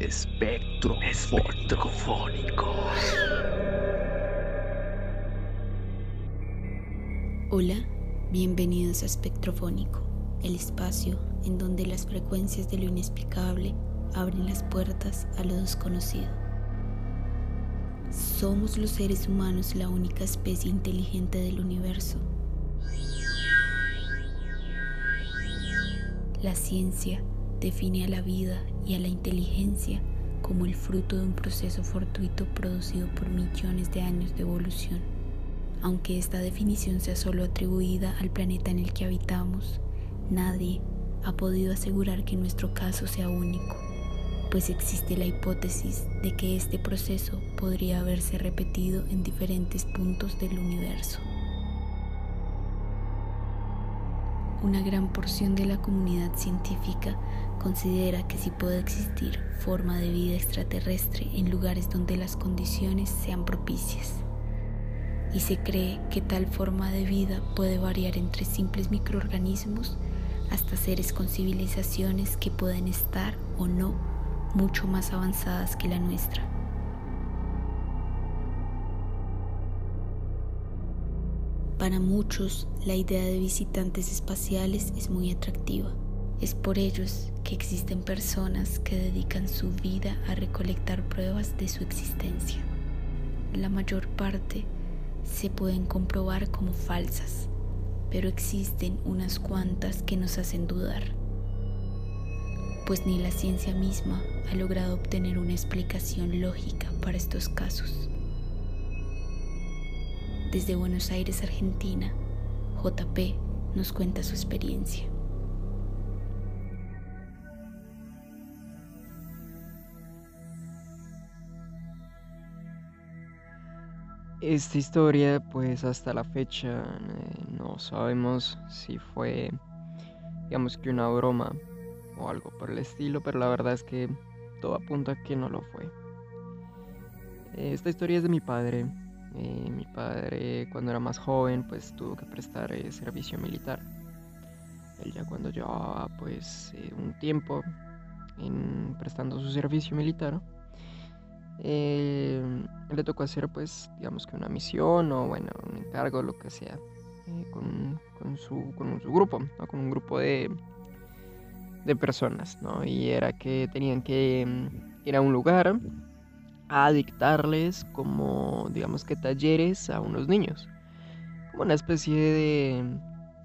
Espectro espectrofónico. Hola, bienvenidos a Espectrofónico, el espacio en donde las frecuencias de lo inexplicable abren las puertas a lo desconocido. Somos los seres humanos la única especie inteligente del universo. La ciencia define a la vida y a la inteligencia como el fruto de un proceso fortuito producido por millones de años de evolución. Aunque esta definición sea solo atribuida al planeta en el que habitamos, nadie ha podido asegurar que nuestro caso sea único, pues existe la hipótesis de que este proceso podría haberse repetido en diferentes puntos del universo. Una gran porción de la comunidad científica considera que sí puede existir forma de vida extraterrestre en lugares donde las condiciones sean propicias. Y se cree que tal forma de vida puede variar entre simples microorganismos hasta seres con civilizaciones que pueden estar o no mucho más avanzadas que la nuestra. Para muchos, la idea de visitantes espaciales es muy atractiva. Es por ellos que existen personas que dedican su vida a recolectar pruebas de su existencia. La mayor parte se pueden comprobar como falsas, pero existen unas cuantas que nos hacen dudar, pues ni la ciencia misma ha logrado obtener una explicación lógica para estos casos. Desde Buenos Aires, Argentina, JP nos cuenta su experiencia. Esta historia, pues hasta la fecha eh, no sabemos si fue, digamos que una broma o algo por el estilo, pero la verdad es que todo apunta a que no lo fue. Esta historia es de mi padre, eh, mi padre cuando era más joven pues tuvo que prestar eh, servicio militar. Él ya cuando llevaba pues eh, un tiempo prestando su servicio militar, le tocó hacer pues digamos que una misión o bueno un encargo lo que sea con, con, su, con su grupo, con un grupo de, de personas, ¿no? Y era que tenían que mm, ir a un lugar a dictarles como, digamos que talleres a unos niños, como una especie de,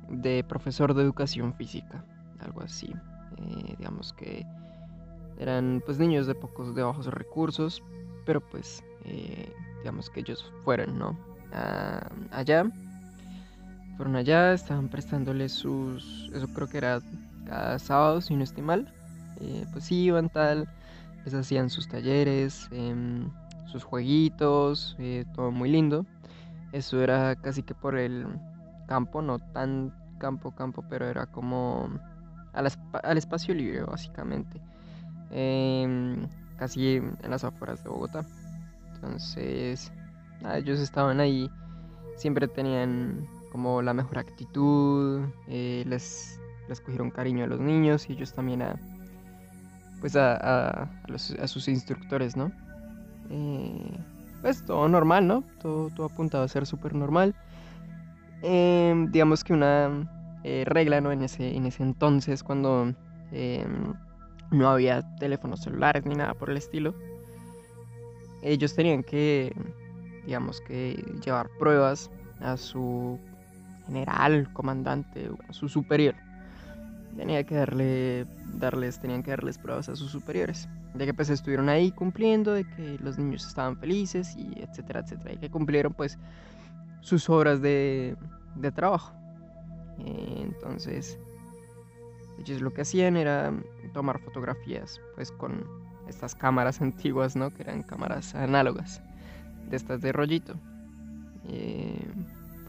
de profesor de educación física, algo así. Eh, digamos que eran pues niños de pocos, de bajos recursos, pero pues eh, digamos que ellos fueron, ¿no? allá, fueron allá, estaban prestándoles sus, eso creo que era cada sábado, si no estoy mal, eh, pues iban tal les hacían sus talleres, em, sus jueguitos, eh, todo muy lindo. Eso era casi que por el campo, no tan campo, campo, pero era como al, espacio libre, básicamente. Em, casi en las afueras de Bogotá. Entonces, ellos estaban ahí, siempre tenían como la mejor actitud, eh, les, les cogieron cariño a los niños y ellos también a pues a, sus instructores, ¿no? Eh, pues todo normal, ¿no? Todo, todo a ser súper normal. Em, digamos que una eh, regla, ¿no? En ese, en ese entonces, cuando em, no había teléfonos celulares ni nada por el estilo, ellos tenían que, digamos que, llevar pruebas a su general, comandante, a su superior tenía que darle, darles, tenían que darles pruebas a sus superiores, de que pues estuvieron ahí cumpliendo, de que los niños estaban felices y etcétera, etcétera, y que cumplieron pues sus horas de, de trabajo. Entonces, ellos lo que hacían era tomar fotografías pues con estas cámaras antiguas, ¿no? Que eran cámaras análogas, de estas de rollito.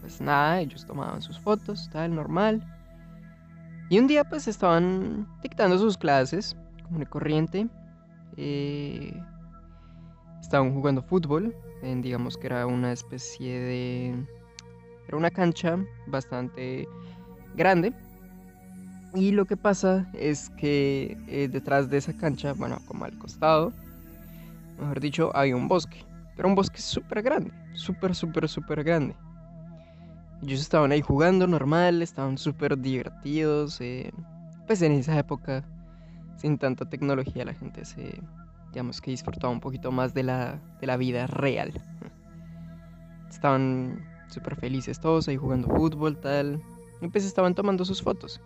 pues nada, ellos tomaban sus fotos, tal, normal y un día pues estaban dictando sus clases, como de corriente. Eh, estaban jugando fútbol, digamos que era una especie de... Era una cancha bastante grande. Y lo que pasa es que eh, detrás de esa cancha, bueno, como al costado, mejor dicho, hay un bosque. Pero un bosque súper grande, súper, súper, súper grande. Ellos estaban ahí jugando normal, estaban súper divertidos. Eh, pues en esa época, sin tanta tecnología, la gente se, digamos que disfrutaba un poquito más de la, de la vida real. Estaban súper felices todos ahí jugando fútbol, tal. Y pues estaban tomando sus fotos.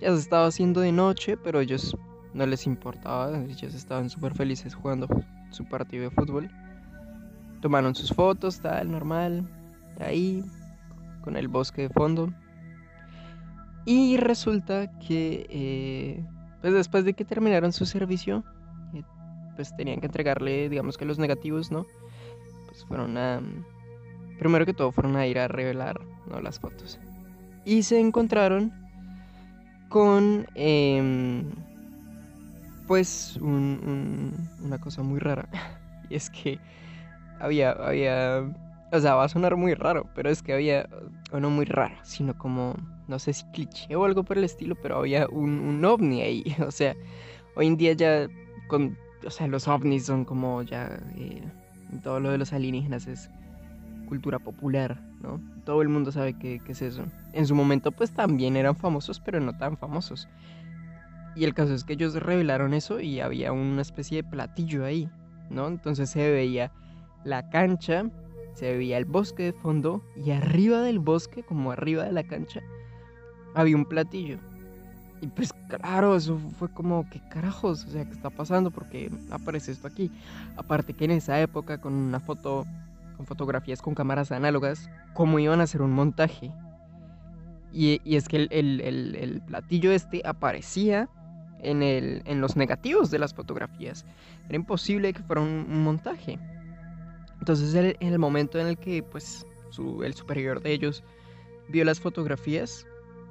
Ya se estaba haciendo de noche, pero ellos no les importaba. Ellos estaban súper felices jugando su partido de fútbol. Tomaron sus fotos, tal, normal. Ahí, con el bosque de fondo. Y resulta que, eh, pues después de que terminaron su servicio, eh, pues tenían que entregarle, digamos que los negativos, ¿no? Pues fueron a... Primero que todo fueron a ir a revelar ¿no? las fotos. Y se encontraron con... Em, pues una cosa muy rara. y es que había, había, o sea, va a sonar muy raro, pero es que había, o no muy raro, sino como, no sé si cliché o algo por el estilo, pero había un, un ovni ahí. O sea, hoy en día ya, con, o sea, los ovnis son como ya, eh, todo lo de los alienígenas es cultura popular, ¿no? Todo el mundo sabe qué, qué es eso. En su momento pues también eran famosos, pero no tan famosos. Y el caso es que ellos revelaron eso y había una especie de platillo ahí, ¿no? Entonces se veía la cancha, se veía el bosque de fondo y arriba del bosque, como arriba de la cancha, había un platillo. Y pues claro, eso fue como, ¿qué carajos? O sea, ¿qué está pasando? Porque aparece esto aquí. Aparte que en esa época, con una foto, con fotografías con cámaras análogas, ¿cómo iban a hacer un montaje? Y, es que el, platillo este aparecía en, en los negativos de las fotografías. Era imposible que fuera un montaje. Entonces en el momento en el que pues el superior de ellos vio las fotografías,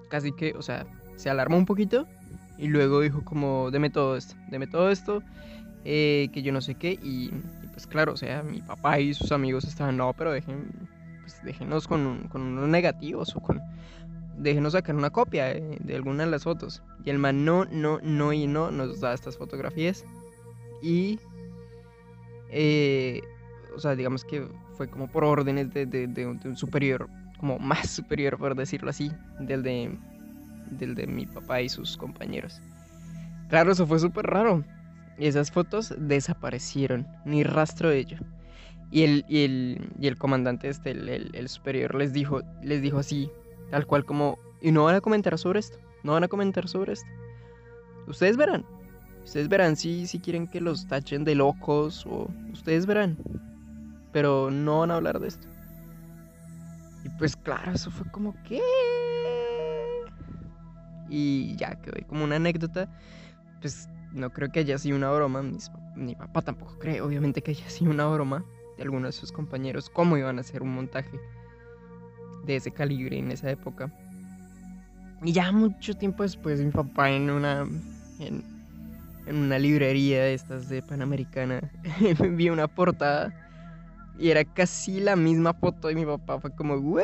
casi que, o sea, se alarmó un poquito y luego dijo como, deme todo esto, deme todo esto, eh, que yo no sé qué, y, pues claro, o sea, mi papá y sus amigos estaban, no, pero dejen, pues déjenos con, con unos negativos o con, déjenos sacar una copia de, de, alguna de las fotos. Y el man no, no, no y no nos da estas fotografías. Y eh, o sea, digamos que fue como por órdenes de, un, superior, como más superior, por decirlo así, del de, del de mi papá y sus compañeros. Claro, eso fue súper raro. Y esas fotos desaparecieron, ni rastro de ello. Y el, y el, y el comandante, este, el, el, superior, les dijo, les dijo así, tal cual como, y no van a comentar sobre esto, no van a comentar sobre esto. Ustedes verán, ustedes verán si, si quieren que los tachen de locos o ustedes verán pero no van a hablar de esto. Y pues claro, eso fue como que... Y ya quedó como una anécdota. Pues no creo que haya sido una broma. mi papá tampoco cree, obviamente, que haya sido una broma de alguno de sus compañeros. ¿Cómo iban a hacer un montaje de ese calibre en esa época? Y ya mucho tiempo después, mi papá en una. En, en una librería de estas de Panamericana vi una portada y era casi la misma foto y mi papá fue como, ¿What?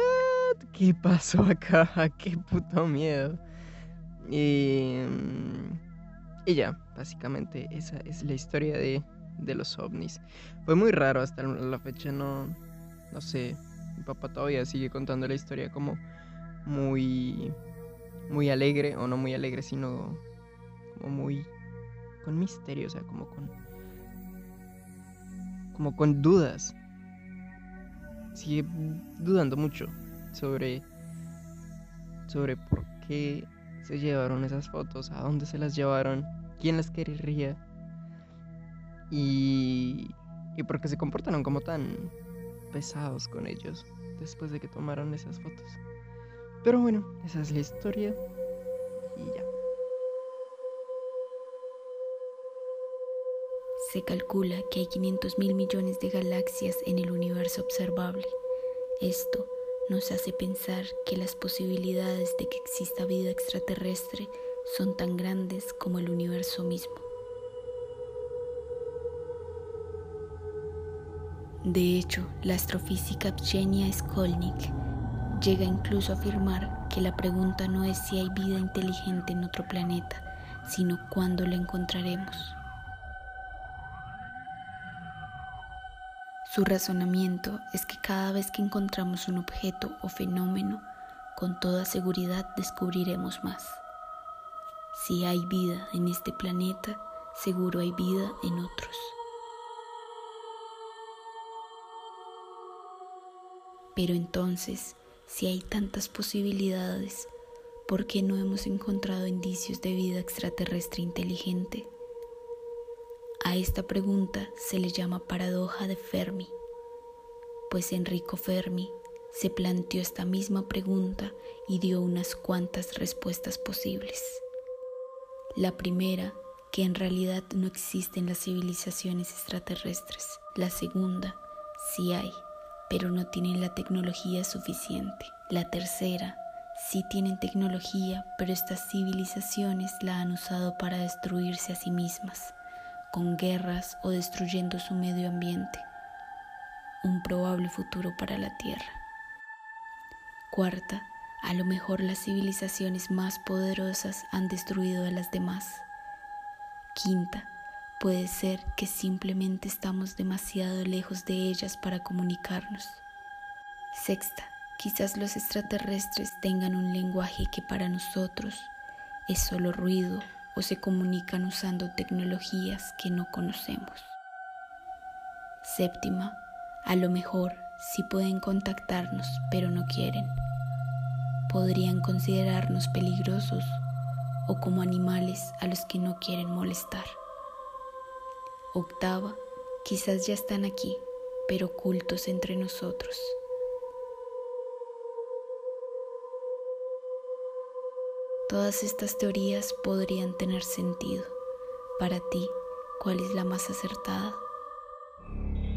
¿Qué pasó acá? ¡Qué puto miedo! Y, mm, y básicamente esa es la historia de, de los ovnis. Fue muy raro hasta la fecha, no, no sé. Mi papá todavía sigue contando la historia como muy, muy alegre, o no muy alegre, sino como muy con misterio, o sea, como con, como con dudas sigue dudando mucho sobre, sobre por qué se llevaron esas fotos, a dónde se las llevaron, quién las querría y, y por qué se comportaron como tan pesados con ellos después de que tomaron esas fotos. Pero bueno, esa es la historia y ya. Se calcula que hay 500 mil millones de galaxias en el universo observable. Esto nos hace pensar que las posibilidades de que exista vida extraterrestre son tan grandes como el universo mismo. De hecho, la astrofísica Pchenia Skolnik llega incluso a afirmar que la pregunta no es si hay vida inteligente en otro planeta, sino cuándo la encontraremos. Su razonamiento es que cada vez que encontramos un objeto o fenómeno, con toda seguridad descubriremos más. Si hay vida en este planeta, seguro hay vida en otros. Pero entonces, si hay tantas posibilidades, ¿por qué no hemos encontrado indicios de vida extraterrestre inteligente? A esta pregunta se le llama paradoja de Fermi, pues Enrico Fermi se planteó esta misma pregunta y dio unas cuantas respuestas posibles. La primera, que en realidad no existen las civilizaciones extraterrestres. La segunda, sí hay, pero no tienen la tecnología suficiente. La tercera, sí tienen tecnología, pero estas civilizaciones la han usado para destruirse a sí mismas, con guerras o destruyendo su medio ambiente. Un probable futuro para la Tierra. Cuarta, a lo mejor las civilizaciones más poderosas han destruido a las demás. Quinta, puede ser que simplemente estamos demasiado lejos de ellas para comunicarnos. Sexta, quizás los extraterrestres tengan un lenguaje que para nosotros es solo ruido o se comunican usando tecnologías que no conocemos. Séptima, a lo mejor sí pueden contactarnos, pero no quieren. Podrían considerarnos peligrosos o como animales a los que no quieren molestar. Octava, quizás ya están aquí, pero ocultos entre nosotros. Todas estas teorías podrían tener sentido. Para ti, ¿cuál es la más acertada?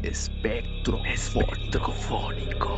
Espectro espectrofónico.